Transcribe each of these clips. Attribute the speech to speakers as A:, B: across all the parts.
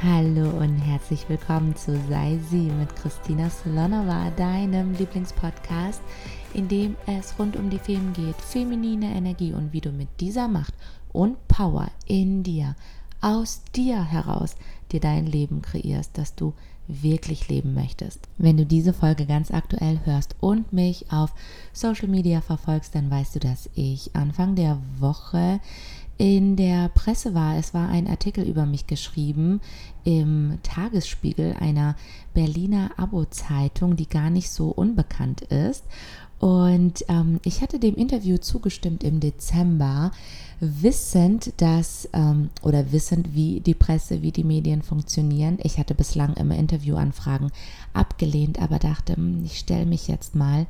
A: Hallo und herzlich willkommen zu Sei Sie mit Christina Slonova, deinem Lieblingspodcast, in dem es rund um die Themen geht, feminine Energie und wie du mit dieser Macht und Power in dir, aus dir heraus, dir dein Leben kreierst, das du wirklich leben möchtest. Wenn du diese Folge ganz aktuell hörst und mich auf Social Media verfolgst, dann weißt du, dass ich Anfang der Woche in der Presse war. Es war ein Artikel über mich geschrieben im Tagesspiegel einer Berliner Abo-Zeitung, die gar nicht so unbekannt ist. Und ähm, ich hatte dem Interview zugestimmt im Dezember, wissend, dass ähm, oder wissend, wie die Presse, wie die Medien funktionieren. Ich hatte bislang immer Interviewanfragen abgelehnt, aber dachte, hm, ich stelle mich jetzt mal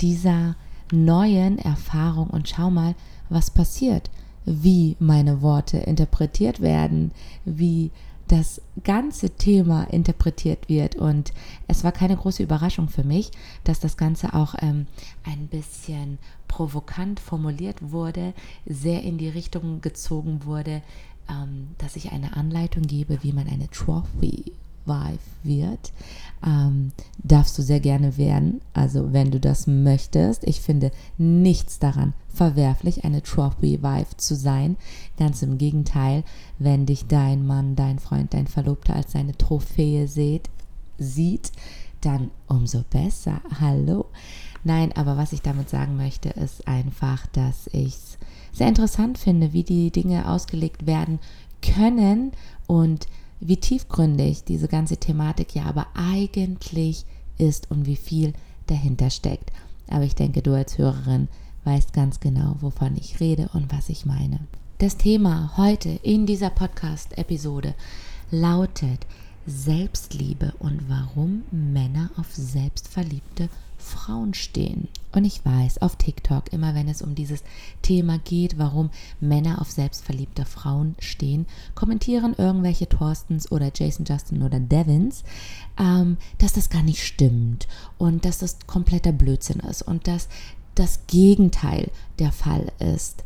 A: dieser neuen Erfahrung und schau mal, was passiert wie meine Worte interpretiert werden, wie das ganze Thema interpretiert wird. Und es war keine große Überraschung für mich, dass das Ganze auch ähm, ein bisschen provokant formuliert wurde, sehr in die Richtung gezogen wurde, ähm, dass ich eine Anleitung gebe, wie man eine Trophy Wife wird, ähm, darfst du sehr gerne werden. Also wenn du das möchtest. Ich finde nichts daran verwerflich, eine Trophy Wife zu sein. Ganz im Gegenteil, wenn dich dein Mann, dein Freund, dein Verlobter als seine Trophäe sieht, sieht, dann umso besser. Hallo. Nein, aber was ich damit sagen möchte, ist einfach, dass ich es sehr interessant finde, wie die Dinge ausgelegt werden können und wie tiefgründig diese ganze Thematik ja aber eigentlich ist und wie viel dahinter steckt. Aber ich denke, du als Hörerin weißt ganz genau, wovon ich rede und was ich meine. Das Thema heute in dieser Podcast-Episode lautet Selbstliebe und warum Männer auf selbstverliebte Frauen stehen. Und ich weiß, auf TikTok, immer wenn es um dieses Thema geht, warum Männer auf selbstverliebte Frauen stehen, kommentieren irgendwelche Thorstens oder Jason Justin oder Devins, ähm, dass das gar nicht stimmt und dass das kompletter Blödsinn ist und dass das Gegenteil der Fall ist.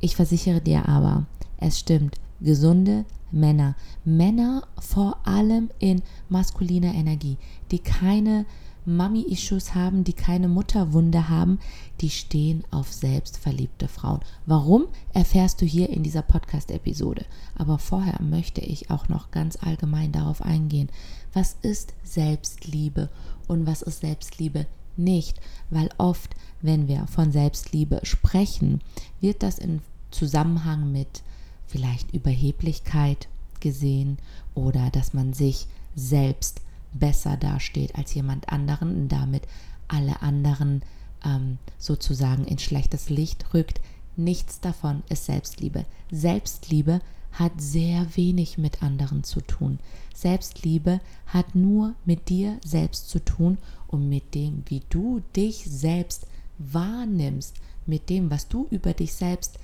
A: Ich versichere dir aber, es stimmt. Gesunde Männer, Männer vor allem in maskuliner Energie, die keine Mami-Issues haben, die keine Mutterwunde haben, die stehen auf selbstverliebte Frauen. Warum, erfährst du hier in dieser Podcast-Episode. Aber vorher möchte ich auch noch ganz allgemein darauf eingehen, was ist Selbstliebe und was ist Selbstliebe nicht, weil oft, wenn wir von Selbstliebe sprechen, wird das in Zusammenhang mit vielleicht Überheblichkeit gesehen oder dass man sich selbst besser dasteht als jemand anderen und damit alle anderen ähm, sozusagen in schlechtes Licht rückt. Nichts davon ist Selbstliebe. Selbstliebe hat sehr wenig mit anderen zu tun. Selbstliebe hat nur mit dir selbst zu tun und mit dem, wie du dich selbst wahrnimmst, mit dem, was du über dich selbst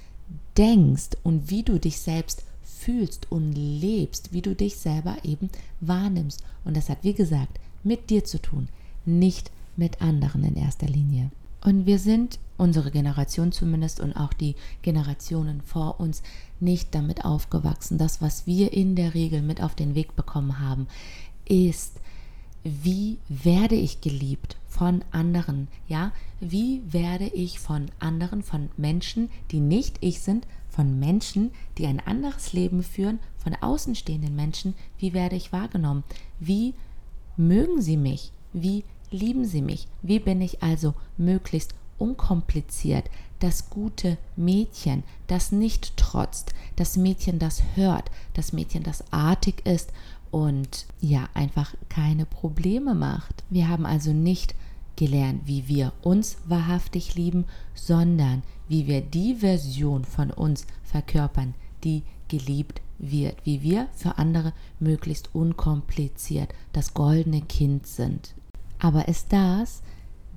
A: denkst und wie du dich selbst fühlst und lebst, wie du dich selber eben wahrnimmst. Und das hat, wie gesagt, mit dir zu tun, nicht mit anderen in erster Linie. Und wir sind, unsere Generation zumindest und auch die Generationen vor uns, nicht damit aufgewachsen. Das, was wir in der Regel mit auf den Weg bekommen haben, ist, wie werde ich geliebt von anderen? Ja, wie werde ich von anderen, von Menschen, die nicht ich sind, von Menschen, die ein anderes Leben führen, von außenstehenden Menschen, wie werde ich wahrgenommen? Wie mögen sie mich? Wie lieben sie mich? Wie bin ich also möglichst unkompliziert das gute Mädchen, das nicht trotzt, das Mädchen, das hört, das Mädchen, das artig ist und ja, einfach keine Probleme macht. Wir haben also nicht gelernt, wie wir uns wahrhaftig lieben, sondern wie wir die Version von uns verkörpern, die geliebt wird, wie wir für andere möglichst unkompliziert das goldene Kind sind. Aber ist das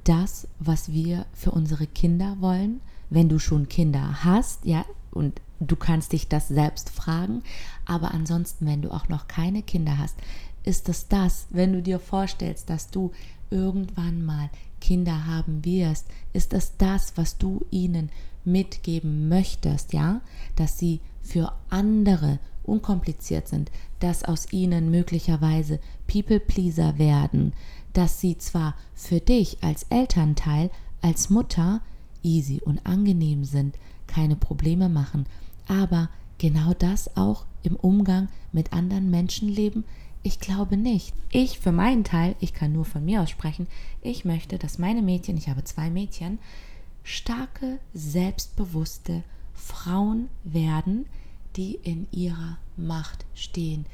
A: das, was wir für unsere Kinder wollen? Wenn du schon Kinder hast, ja, und du kannst dich das selbst fragen, aber ansonsten, wenn du auch noch keine Kinder hast, ist es das, wenn du dir vorstellst, dass du irgendwann mal Kinder haben wirst, ist es das, was du ihnen mitgeben möchtest, ja, dass sie für andere unkompliziert sind, dass aus ihnen möglicherweise People-Pleaser werden, dass sie zwar für dich als Elternteil, als Mutter easy und angenehm sind, keine Probleme machen, aber genau das auch im Umgang mit anderen Menschenleben? Ich glaube nicht. Ich für meinen Teil, ich kann nur von mir aus sprechen, ich möchte, dass meine Mädchen, ich habe zwei Mädchen, starke, selbstbewusste Frauen werden, die in ihrer Macht stehen,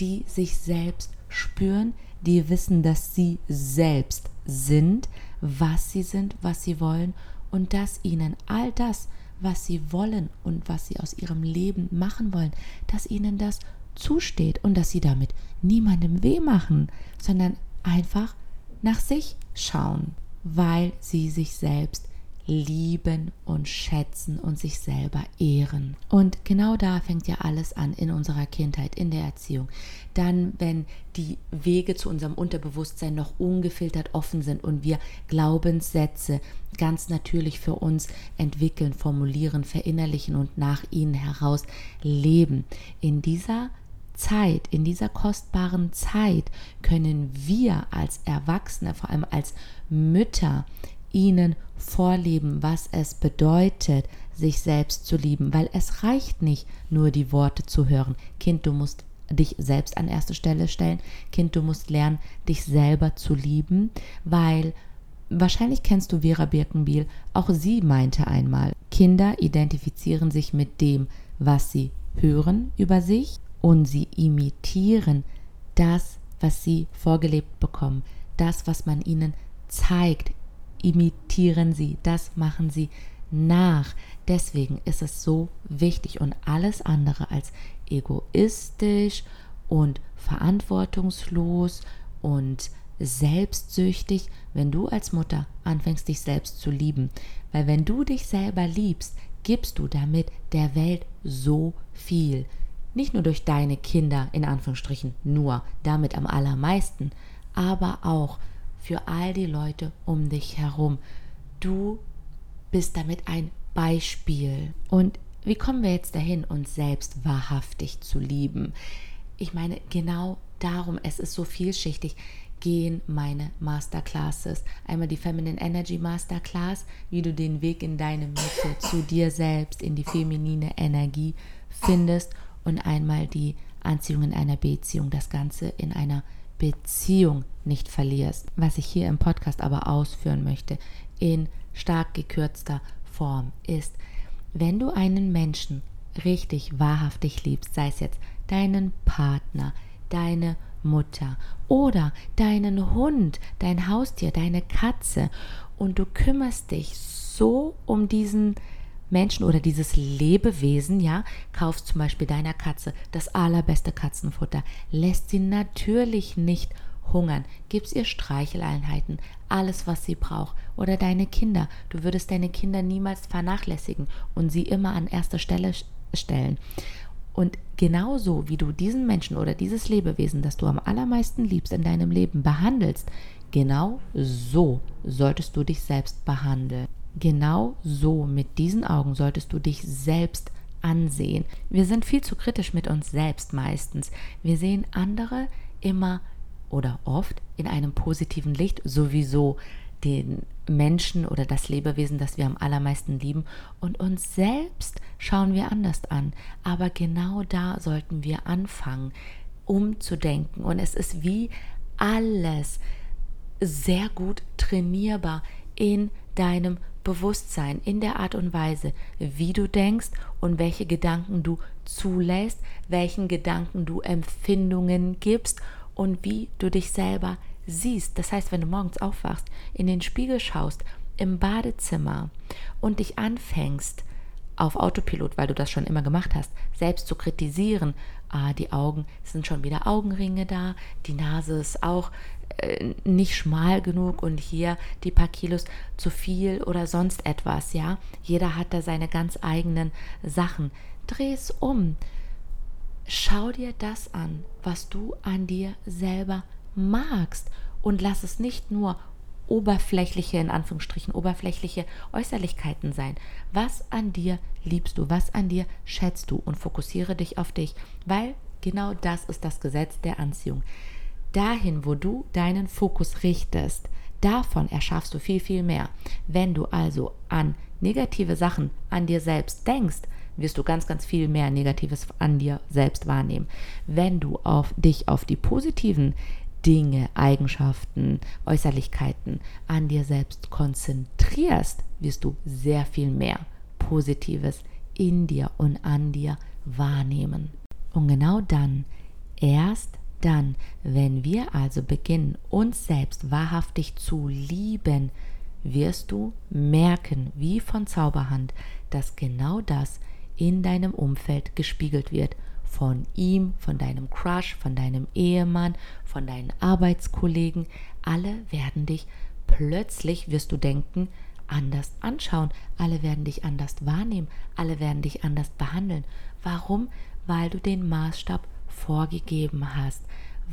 A: die sich selbst spüren, die wissen, dass sie selbst sind, was sie sind, was sie wollen und dass ihnen all das, was sie wollen und was sie aus ihrem Leben machen wollen, dass ihnen das zusteht und dass sie damit niemandem weh machen, sondern einfach nach sich schauen, weil sie sich selbst lieben und schätzen und sich selber ehren. Und genau da fängt ja alles an in unserer Kindheit, in der Erziehung. Dann, wenn die Wege zu unserem Unterbewusstsein noch ungefiltert offen sind und wir Glaubenssätze ganz natürlich für uns entwickeln, formulieren, verinnerlichen und nach ihnen heraus leben. In dieser Zeit, in dieser kostbaren Zeit können wir als Erwachsene, vor allem als Mütter, ihnen vorleben, was es bedeutet, sich selbst zu lieben, weil es reicht nicht nur die Worte zu hören. Kind, du musst dich selbst an erste Stelle stellen. Kind, du musst lernen, dich selber zu lieben, weil wahrscheinlich kennst du Vera Birkenbiel, auch sie meinte einmal, Kinder identifizieren sich mit dem, was sie hören über sich und sie imitieren das, was sie vorgelebt bekommen, das, was man ihnen zeigt, imitieren sie, das machen sie nach. Deswegen ist es so wichtig und alles andere als egoistisch und verantwortungslos und selbstsüchtig, wenn du als Mutter anfängst, dich selbst zu lieben. Weil wenn du dich selber liebst, gibst du damit der Welt so viel. Nicht nur durch deine Kinder, in Anführungsstrichen nur, damit am allermeisten, aber auch für all die Leute um dich herum. Du bist damit ein Beispiel. Und wie kommen wir jetzt dahin, uns selbst wahrhaftig zu lieben? Ich meine, genau darum, es ist so vielschichtig, gehen meine Masterclasses. Einmal die Feminine Energy Masterclass, wie du den Weg in deine Mitte zu dir selbst, in die feminine Energie findest und einmal die Anziehung in einer Beziehung, das Ganze in einer Beziehung nicht verlierst. Was ich hier im Podcast aber ausführen möchte, in stark gekürzter Form, ist, wenn du einen Menschen richtig wahrhaftig liebst, sei es jetzt deinen Partner, deine Mutter oder deinen Hund, dein Haustier, deine Katze und du kümmerst dich so um diesen Menschen oder dieses Lebewesen, ja, kaufst zum Beispiel deiner Katze das allerbeste Katzenfutter, lässt sie natürlich nicht hungern, gibst ihr Streicheleinheiten, alles, was sie braucht. Oder deine Kinder, du würdest deine Kinder niemals vernachlässigen und sie immer an erster Stelle stellen. Und genauso wie du diesen Menschen oder dieses Lebewesen, das du am allermeisten liebst in deinem Leben behandelst, genau so solltest du dich selbst behandeln. Genau so mit diesen Augen solltest du dich selbst ansehen. Wir sind viel zu kritisch mit uns selbst meistens. Wir sehen andere immer oder oft in einem positiven Licht, sowieso den Menschen oder das Lebewesen, das wir am allermeisten lieben. Und uns selbst schauen wir anders an. Aber genau da sollten wir anfangen, umzudenken. Und es ist wie alles sehr gut trainierbar in deinem Bewusstsein, in der Art und Weise, wie du denkst und welche Gedanken du zulässt, welchen Gedanken du Empfindungen gibst und wie du dich selber siehst. Das heißt, wenn du morgens aufwachst, in den Spiegel schaust, im Badezimmer und dich anfängst, auf Autopilot, weil du das schon immer gemacht hast, selbst zu kritisieren. Ah, die Augen sind schon wieder Augenringe da, die Nase ist auch äh, nicht schmal genug und hier die paar Kilos zu viel oder sonst etwas, ja. Jeder hat da seine ganz eigenen Sachen. Dreh es um. Schau dir das an, was du an dir selber magst und lass es nicht nur oberflächliche, in Anführungsstrichen, oberflächliche Äußerlichkeiten sein. Was an dir liebst du? Was an dir schätzt du? Und fokussiere dich auf dich, weil genau das ist das Gesetz der Anziehung. Dahin, wo du deinen Fokus richtest, davon erschaffst du viel, viel mehr. Wenn du also an negative Sachen an dir selbst denkst, wirst du ganz, ganz viel mehr Negatives an dir selbst wahrnehmen. Wenn du auf dich auf die positiven Dinge, Eigenschaften, Äußerlichkeiten an dir selbst konzentrierst, wirst du sehr viel mehr Positives in dir und an dir wahrnehmen. Und genau dann, erst dann, wenn wir also beginnen, uns selbst wahrhaftig zu lieben, wirst du merken, wie von Zauberhand, dass genau das in deinem Umfeld gespiegelt wird. Von ihm, von deinem Crush, von deinem Ehemann, von deinen Arbeitskollegen. Alle werden dich plötzlich, wirst du denken, anders anschauen. Alle werden dich anders wahrnehmen. Alle werden dich anders behandeln. Warum? Weil du den Maßstab vorgegeben hast.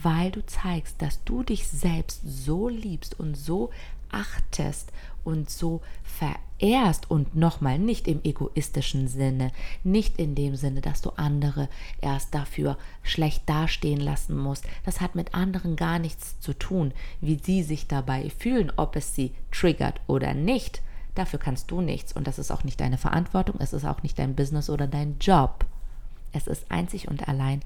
A: Weil du zeigst, dass du dich selbst so liebst und so achtest und so verehrst und nochmal nicht im egoistischen Sinne, nicht in dem Sinne, dass du andere erst dafür schlecht dastehen lassen musst. Das hat mit anderen gar nichts zu tun, wie sie sich dabei fühlen, ob es sie triggert oder nicht. Dafür kannst du nichts und das ist auch nicht deine Verantwortung, es ist auch nicht dein Business oder dein Job. Es ist einzig und allein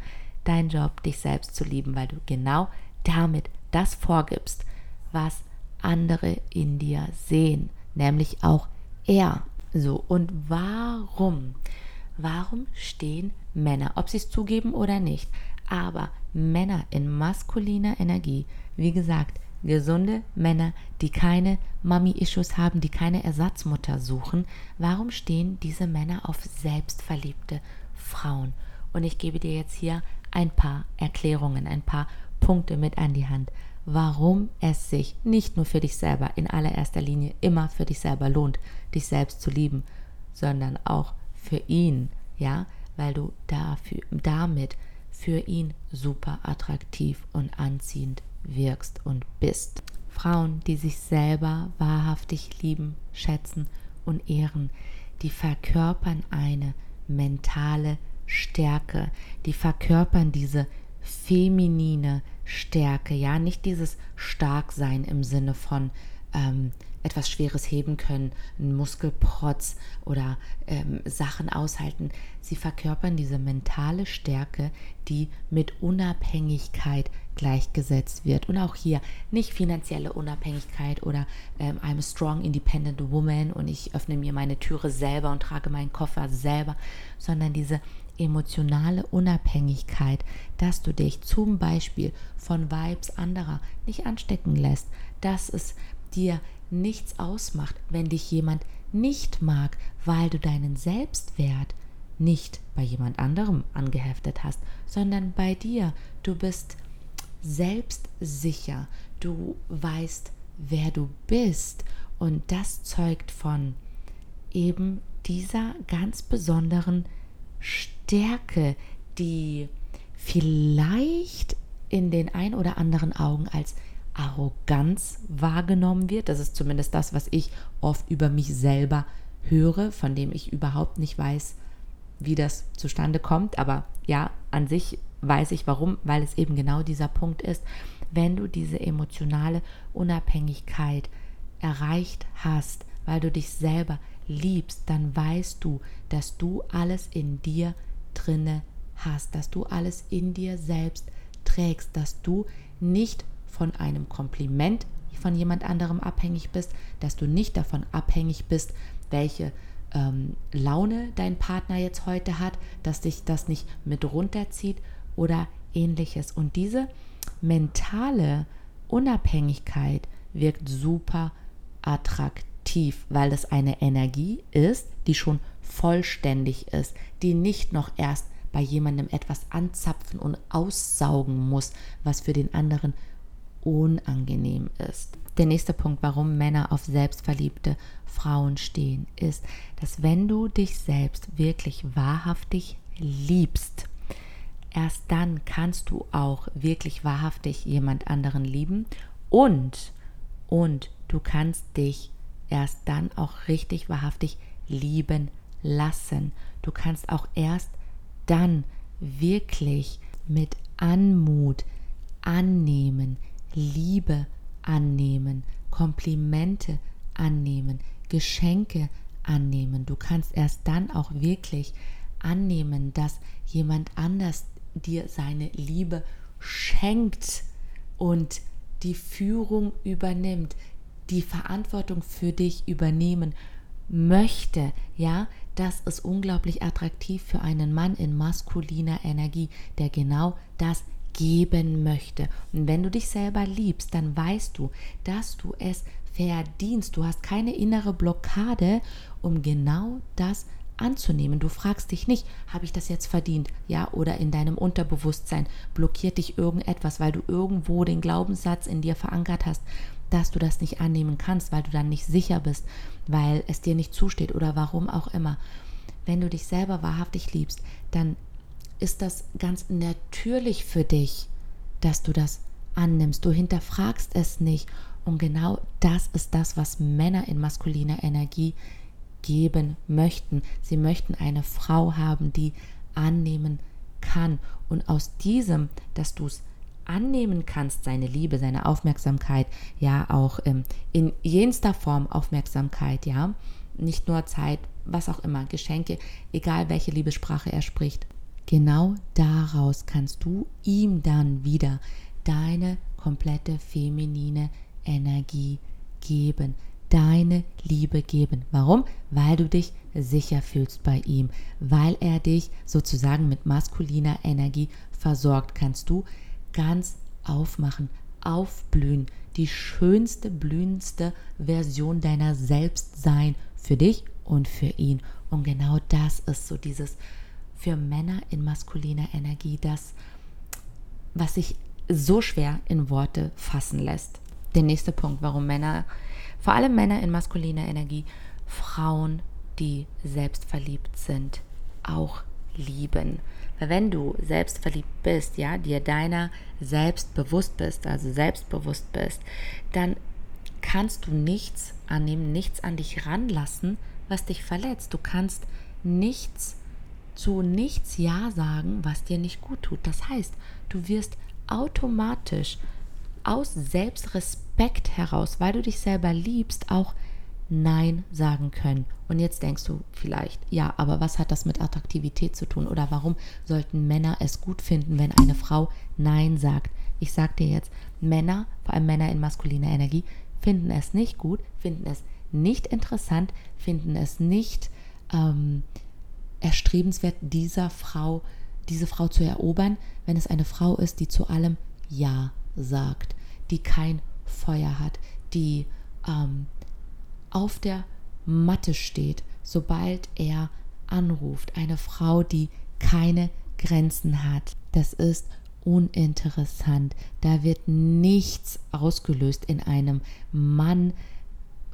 A: dein Job, dich selbst zu lieben, weil du genau damit das vorgibst, was andere in dir sehen, nämlich auch er. So, und warum? Warum stehen Männer, ob sie es zugeben oder nicht, aber Männer in maskuliner Energie, wie gesagt, gesunde Männer, die keine Mami-Issues haben, die keine Ersatzmutter suchen, warum stehen diese Männer auf selbstverliebte Frauen? Und ich gebe dir jetzt hier ein paar Erklärungen, ein paar Punkte mit an die Hand warum es sich nicht nur für dich selber in allererster Linie immer für dich selber lohnt, dich selbst zu lieben, sondern auch für ihn, ja, weil du dafür, damit für ihn super attraktiv und anziehend wirkst und bist. Frauen, die sich selber wahrhaftig lieben, schätzen und ehren, die verkörpern eine mentale Stärke, die verkörpern diese feminine Stärke, ja, nicht dieses Starksein im Sinne von ähm, etwas Schweres heben können, ein Muskelprotz oder ähm, Sachen aushalten. Sie verkörpern diese mentale Stärke, die mit Unabhängigkeit gleichgesetzt wird. Und auch hier nicht finanzielle Unabhängigkeit oder ähm, I'm a strong independent woman und ich öffne mir meine Türe selber und trage meinen Koffer selber, sondern diese emotionale Unabhängigkeit, dass du dich zum Beispiel von Vibes anderer nicht anstecken lässt, dass es dir nichts ausmacht, wenn dich jemand nicht mag, weil du deinen Selbstwert nicht bei jemand anderem angeheftet hast, sondern bei dir. Du bist selbstsicher, du weißt, wer du bist und das zeugt von eben dieser ganz besonderen Stärke, die vielleicht in den ein oder anderen Augen als Arroganz wahrgenommen wird. Das ist zumindest das, was ich oft über mich selber höre, von dem ich überhaupt nicht weiß, wie das zustande kommt. Aber ja, an sich weiß ich warum, weil es eben genau dieser Punkt ist, wenn du diese emotionale Unabhängigkeit erreicht hast, weil du dich selber liebst, dann weißt du, dass du alles in dir drinne hast, dass du alles in dir selbst trägst, dass du nicht von einem Kompliment von jemand anderem abhängig bist, dass du nicht davon abhängig bist, welche ähm, Laune dein Partner jetzt heute hat, dass dich das nicht mit runterzieht oder ähnliches. Und diese mentale Unabhängigkeit wirkt super attraktiv, weil das eine Energie ist, die schon vollständig ist, die nicht noch erst bei jemandem etwas anzapfen und aussaugen muss, was für den anderen unangenehm ist. Der nächste Punkt, warum Männer auf selbstverliebte Frauen stehen, ist, dass wenn du dich selbst wirklich wahrhaftig liebst, erst dann kannst du auch wirklich wahrhaftig jemand anderen lieben und und du kannst dich erst dann auch richtig wahrhaftig lieben lassen. Du kannst auch erst dann wirklich mit Anmut annehmen, Liebe annehmen, Komplimente annehmen, Geschenke annehmen. Du kannst erst dann auch wirklich annehmen, dass jemand anders dir seine Liebe schenkt und die Führung übernimmt, die Verantwortung für dich übernehmen möchte, ja, das ist unglaublich attraktiv für einen Mann in maskuliner Energie, der genau das geben möchte. Und wenn du dich selber liebst, dann weißt du, dass du es verdienst. Du hast keine innere Blockade, um genau das anzunehmen. Du fragst dich nicht, habe ich das jetzt verdient? Ja, oder in deinem Unterbewusstsein blockiert dich irgendetwas, weil du irgendwo den Glaubenssatz in dir verankert hast, dass du das nicht annehmen kannst, weil du dann nicht sicher bist, weil es dir nicht zusteht oder warum auch immer. Wenn du dich selber wahrhaftig liebst, dann ist das ganz natürlich für dich, dass du das annimmst. Du hinterfragst es nicht. Und genau das ist das, was Männer in maskuliner Energie geben möchten. Sie möchten eine Frau haben, die annehmen kann. Und aus diesem, dass du es annehmen kannst, seine Liebe, seine Aufmerksamkeit, ja auch ähm, in jenster Form Aufmerksamkeit, ja, nicht nur Zeit, was auch immer, Geschenke, egal welche Liebessprache er spricht. Genau daraus kannst du ihm dann wieder deine komplette feminine Energie geben, deine Liebe geben. Warum? Weil du dich sicher fühlst bei ihm, weil er dich sozusagen mit maskuliner Energie versorgt, kannst du ganz aufmachen, aufblühen, die schönste, blühendste Version deiner selbst sein für dich und für ihn. Und genau das ist so dieses für Männer in maskuliner Energie, das, was sich so schwer in Worte fassen lässt. Der nächste Punkt, warum Männer, vor allem Männer in maskuliner Energie, Frauen, die selbstverliebt sind, auch lieben. Weil wenn du selbstverliebt bist, ja, dir deiner selbst bewusst bist, also selbstbewusst bist, dann kannst du nichts annehmen, nichts an dich ranlassen, was dich verletzt. Du kannst nichts zu nichts Ja sagen, was dir nicht gut tut. Das heißt, du wirst automatisch aus Selbstrespekt heraus, weil du dich selber liebst, auch Nein sagen können. Und jetzt denkst du vielleicht, ja, aber was hat das mit Attraktivität zu tun? Oder warum sollten Männer es gut finden, wenn eine Frau Nein sagt? Ich sag dir jetzt, Männer, vor allem Männer in maskuliner Energie, finden es nicht gut, finden es nicht interessant, finden es nicht ähm, erstrebenswert, dieser Frau, diese Frau zu erobern, wenn es eine Frau ist, die zu allem Ja sagt, die kein Feuer hat, die ähm, auf der Matte steht, sobald er anruft. Eine Frau, die keine Grenzen hat. Das ist uninteressant. Da wird nichts ausgelöst in einem Mann,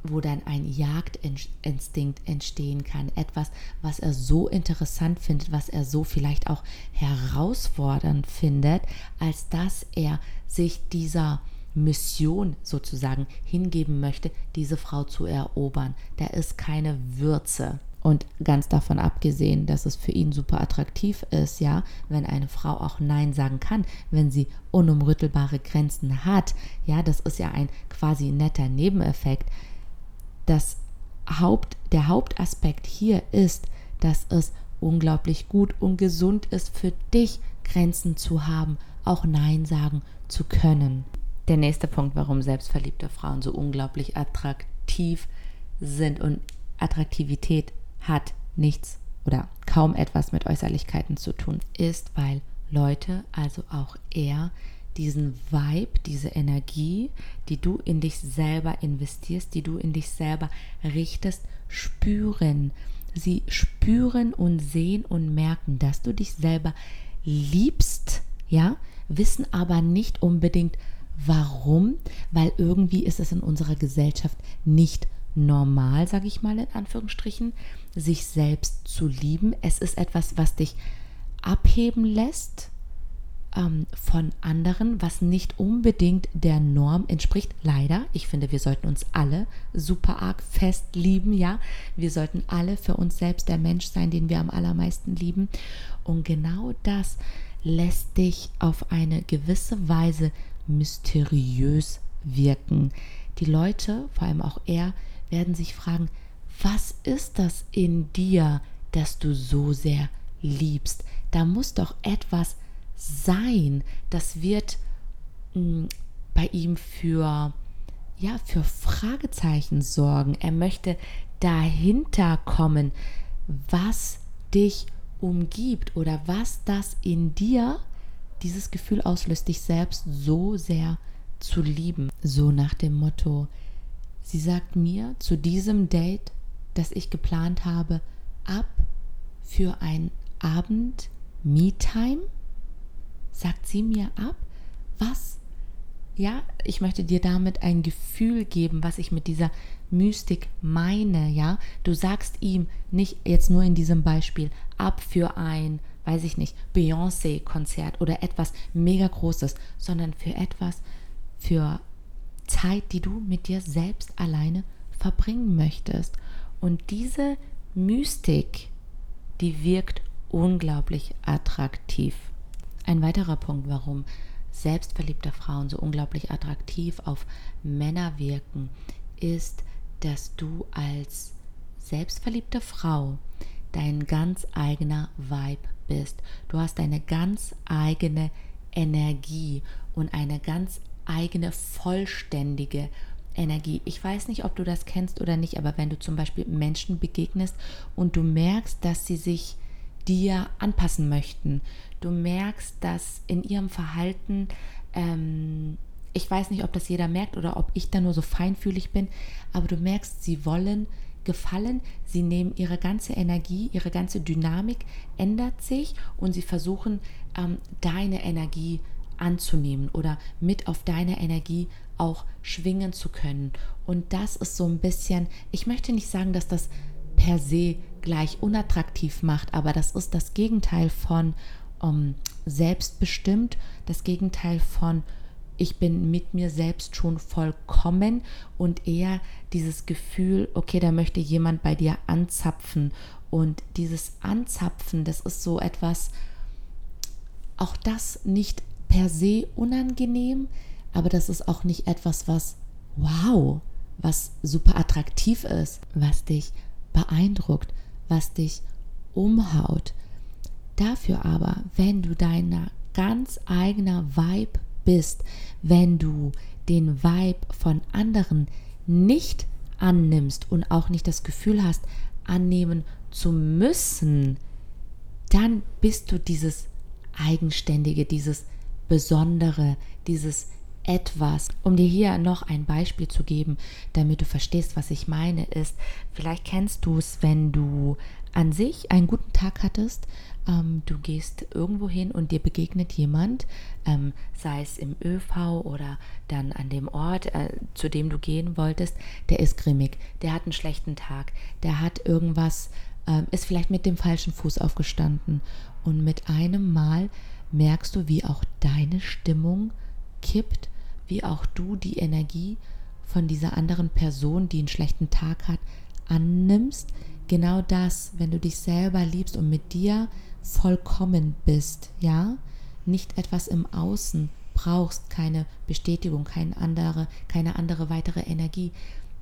A: wo dann ein Jagdinstinkt entstehen kann. Etwas, was er so interessant findet, was er so vielleicht auch herausfordernd findet, als dass er sich dieser Mission sozusagen hingeben möchte, diese Frau zu erobern. Da ist keine Würze. Und ganz davon abgesehen, dass es für ihn super attraktiv ist, ja, wenn eine Frau auch Nein sagen kann, wenn sie unumrüttelbare Grenzen hat, ja, das ist ja ein quasi netter Nebeneffekt. Das Haupt, der Hauptaspekt hier ist, dass es unglaublich gut und gesund ist für dich, Grenzen zu haben, auch Nein sagen zu können der nächste Punkt, warum selbstverliebte Frauen so unglaublich attraktiv sind und Attraktivität hat nichts oder kaum etwas mit Äußerlichkeiten zu tun, ist, weil Leute, also auch er, diesen Vibe, diese Energie, die du in dich selber investierst, die du in dich selber richtest, spüren. Sie spüren und sehen und merken, dass du dich selber liebst, ja, wissen aber nicht unbedingt, Warum? Weil irgendwie ist es in unserer Gesellschaft nicht normal, sage ich mal in Anführungsstrichen, sich selbst zu lieben. Es ist etwas, was dich abheben lässt, ähm, von anderen, was nicht unbedingt der Norm entspricht. Leider, ich finde, wir sollten uns alle super arg fest lieben, ja. Wir sollten alle für uns selbst der Mensch sein, den wir am allermeisten lieben. Und genau das lässt dich auf eine gewisse Weise mysteriös wirken. Die Leute, vor allem auch er, werden sich fragen, was ist das in dir, das du so sehr liebst? Da muss doch etwas sein. Das wird mh, hm, bei ihm für ja, für Fragezeichen sorgen. Er möchte dahinter kommen, was dich umgibt oder was das in dir dieses Gefühl auslöst, dich selbst so sehr zu lieben. So nach dem Motto, sie sagt mir zu diesem Date, das ich geplant habe, ab für ein Abend Me-Time? Sagt sie mir ab? Was? Ja, ich möchte dir damit ein Gefühl geben, was ich mit dieser Mystik meine, ja? Du sagst ihm nicht jetzt nur in diesem Beispiel ab für ein, weiß ich nicht, Beyoncé-Konzert oder etwas mega Großes, sondern für etwas, für Zeit, die du mit dir selbst alleine verbringen möchtest. Und diese Mystik, die wirkt unglaublich attraktiv. Ein weiterer Punkt, warum selbstverliebte Frauen so unglaublich attraktiv auf Männer wirken, ist, dass du als selbstverliebte Frau dein ganz eigener Vibe bist. Du hast eine ganz eigene Energie und eine ganz eigene vollständige Energie. Ich weiß nicht, ob du das kennst oder nicht, aber wenn du zum Beispiel Menschen begegnest und du merkst, dass sie sich dir anpassen möchten, du merkst, dass in ihrem Verhalten, ähm, ich weiß nicht, ob das jeder merkt oder ob ich da nur so feinfühlig bin, aber du merkst, sie wollen gefallen, sie nehmen ihre ganze Energie, ihre ganze Dynamik ändert sich und sie versuchen, ähm, deine Energie anzunehmen oder mit auf deine Energie auch schwingen zu können. Und das ist so ein bisschen, ich möchte nicht sagen, dass das per se gleich unattraktiv macht, aber das ist das Gegenteil von um, ähm, selbstbestimmt, das Gegenteil von ich bin mit mir selbst schon vollkommen und eher dieses Gefühl, okay, da möchte jemand bei dir anzapfen. Und dieses Anzapfen, das ist so etwas, auch das nicht per se unangenehm, aber das ist auch nicht etwas, was wow, was super attraktiv ist, was dich beeindruckt, was dich umhaut. Dafür aber, wenn du deiner ganz eigener Vibe bist, wenn du den Vibe von anderen nicht annimmst und auch nicht das Gefühl hast, annehmen zu müssen, dann bist du dieses Eigenständige, dieses Besondere, dieses etwas. Um dir hier noch ein Beispiel zu geben, damit du verstehst, was ich meine, ist, vielleicht kennst du es, wenn du an sich einen guten Tag hattest, ähm, du gehst irgendwo hin und dir begegnet jemand, ähm, sei es im ÖV oder dann an dem Ort, äh, zu dem du gehen wolltest, der ist grimmig, der hat einen schlechten Tag, der hat irgendwas, äh, ist vielleicht mit dem falschen Fuß aufgestanden und mit einem Mal merkst du, wie auch deine Stimmung kippt, wie auch du die Energie von dieser anderen Person, die einen schlechten Tag hat, annimmst. Genau das, wenn du dich selber liebst und mit dir vollkommen bist, ja, nicht etwas im Außen brauchst, keine Bestätigung, keine andere, keine andere weitere Energie,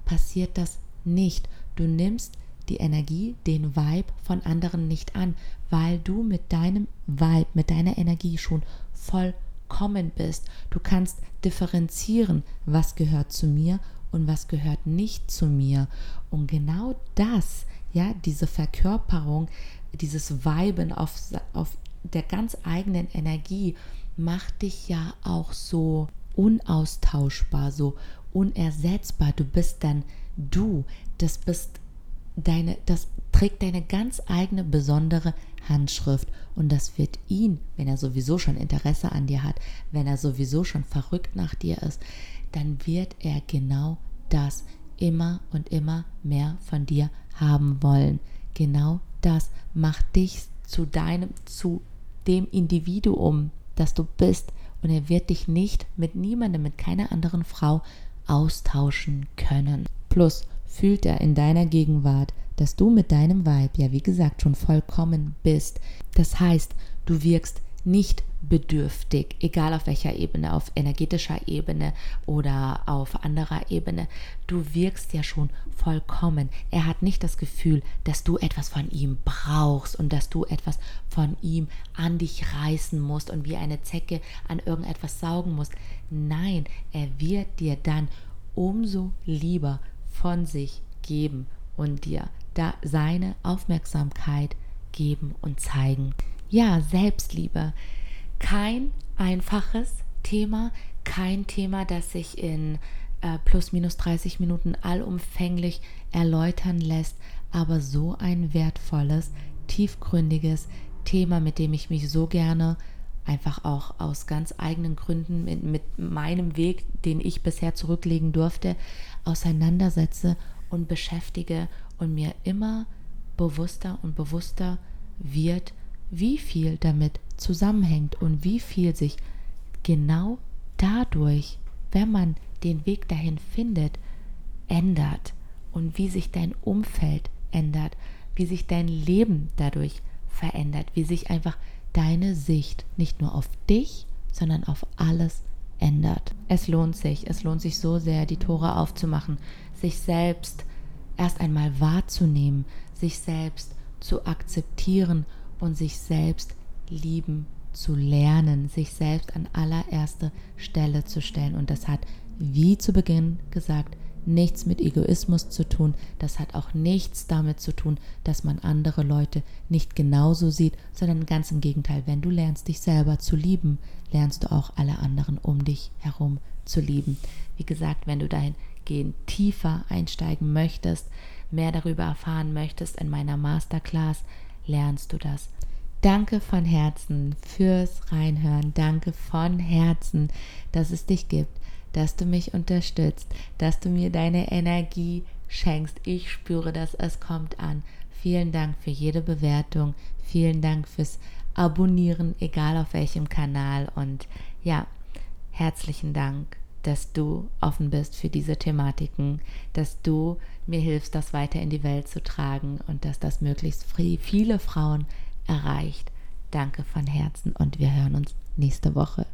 A: passiert das nicht. Du nimmst die Energie, den Vibe von anderen nicht an, weil du mit deinem Vibe, mit deiner Energie schon vollkommen bist. Du kannst differenzieren, was gehört zu mir und was gehört nicht zu mir. Und genau das, ja, diese Verkörperung dieses Weiben auf, auf der ganz eigenen Energie macht dich ja auch so unaustauschbar, so unersetzbar. Du bist dann du. Das bist deine, das trägt deine ganz eigene besondere Handschrift und das wird ihn, wenn er sowieso schon Interesse an dir hat, wenn er sowieso schon verrückt nach dir ist, dann wird er genau das immer und immer mehr von dir haben wollen. Genau das macht dich zu deinem, zu dem Individuum, dass du bist und er wird dich nicht mit niemandem, mit keiner anderen Frau austauschen können. Plus fühlt er in deiner Gegenwart, dass du mit deinem Weib ja wie gesagt schon vollkommen bist. Das heißt, du wirkst nicht bedürftig, egal auf welcher Ebene, auf energetischer Ebene oder auf anderer Ebene. Du wirkst ja schon vollkommen. Er hat nicht das Gefühl, dass du etwas von ihm brauchst und dass du etwas von ihm an dich reißen musst und wie eine Zecke an irgendetwas saugen musst. Nein, er wird dir dann umso lieber von sich geben und dir da seine Aufmerksamkeit geben und zeigen. Ja, Selbstliebe. Kein einfaches Thema, kein Thema, das sich in äh, plus minus 30 Minuten allumfänglich erläutern lässt, aber so ein wertvolles, tiefgründiges Thema, mit dem ich mich so gerne einfach auch aus ganz eigenen Gründen mit, mit meinem Weg, den ich bisher zurücklegen durfte, auseinandersetze und beschäftige und mir immer bewusster und bewusster wird, wie viel damit zusammenhängt und wie viel sich genau dadurch, wenn man den Weg dahin findet, ändert und wie sich dein Umfeld ändert, wie sich dein Leben dadurch verändert, wie sich einfach deine Sicht nicht nur auf dich, sondern auf alles ändert. Es lohnt sich, es lohnt sich so sehr, die Tore aufzumachen, sich selbst erst einmal wahrzunehmen, sich selbst zu akzeptieren und sich selbst lieben zu lernen, sich selbst an allererste Stelle zu stellen. Und das hat, wie zu Beginn gesagt, nichts mit Egoismus zu tun. Das hat auch nichts damit zu tun, dass man andere Leute nicht genauso sieht, sondern ganz im Gegenteil. Wenn du lernst, dich selber zu lieben, lernst du auch alle anderen um dich herum zu lieben. Wie gesagt, wenn du dahingehend tiefer einsteigen möchtest, mehr darüber erfahren möchtest in meiner Masterclass, lernst du das. Danke von Herzen fürs Reinhören. Danke von Herzen, dass es dich gibt, dass du mich unterstützt, dass du mir deine Energie schenkst. Ich spüre, dass es kommt an. Vielen Dank für jede Bewertung. Vielen Dank fürs Abonnieren, egal auf welchem Kanal. Und ja, herzlichen Dank, dass du offen bist für diese Thematiken, dass du mir hilfst, das weiter in die Welt zu tragen und dass das möglichst viele Frauen erreicht. Danke von Herzen und wir hören uns nächste Woche.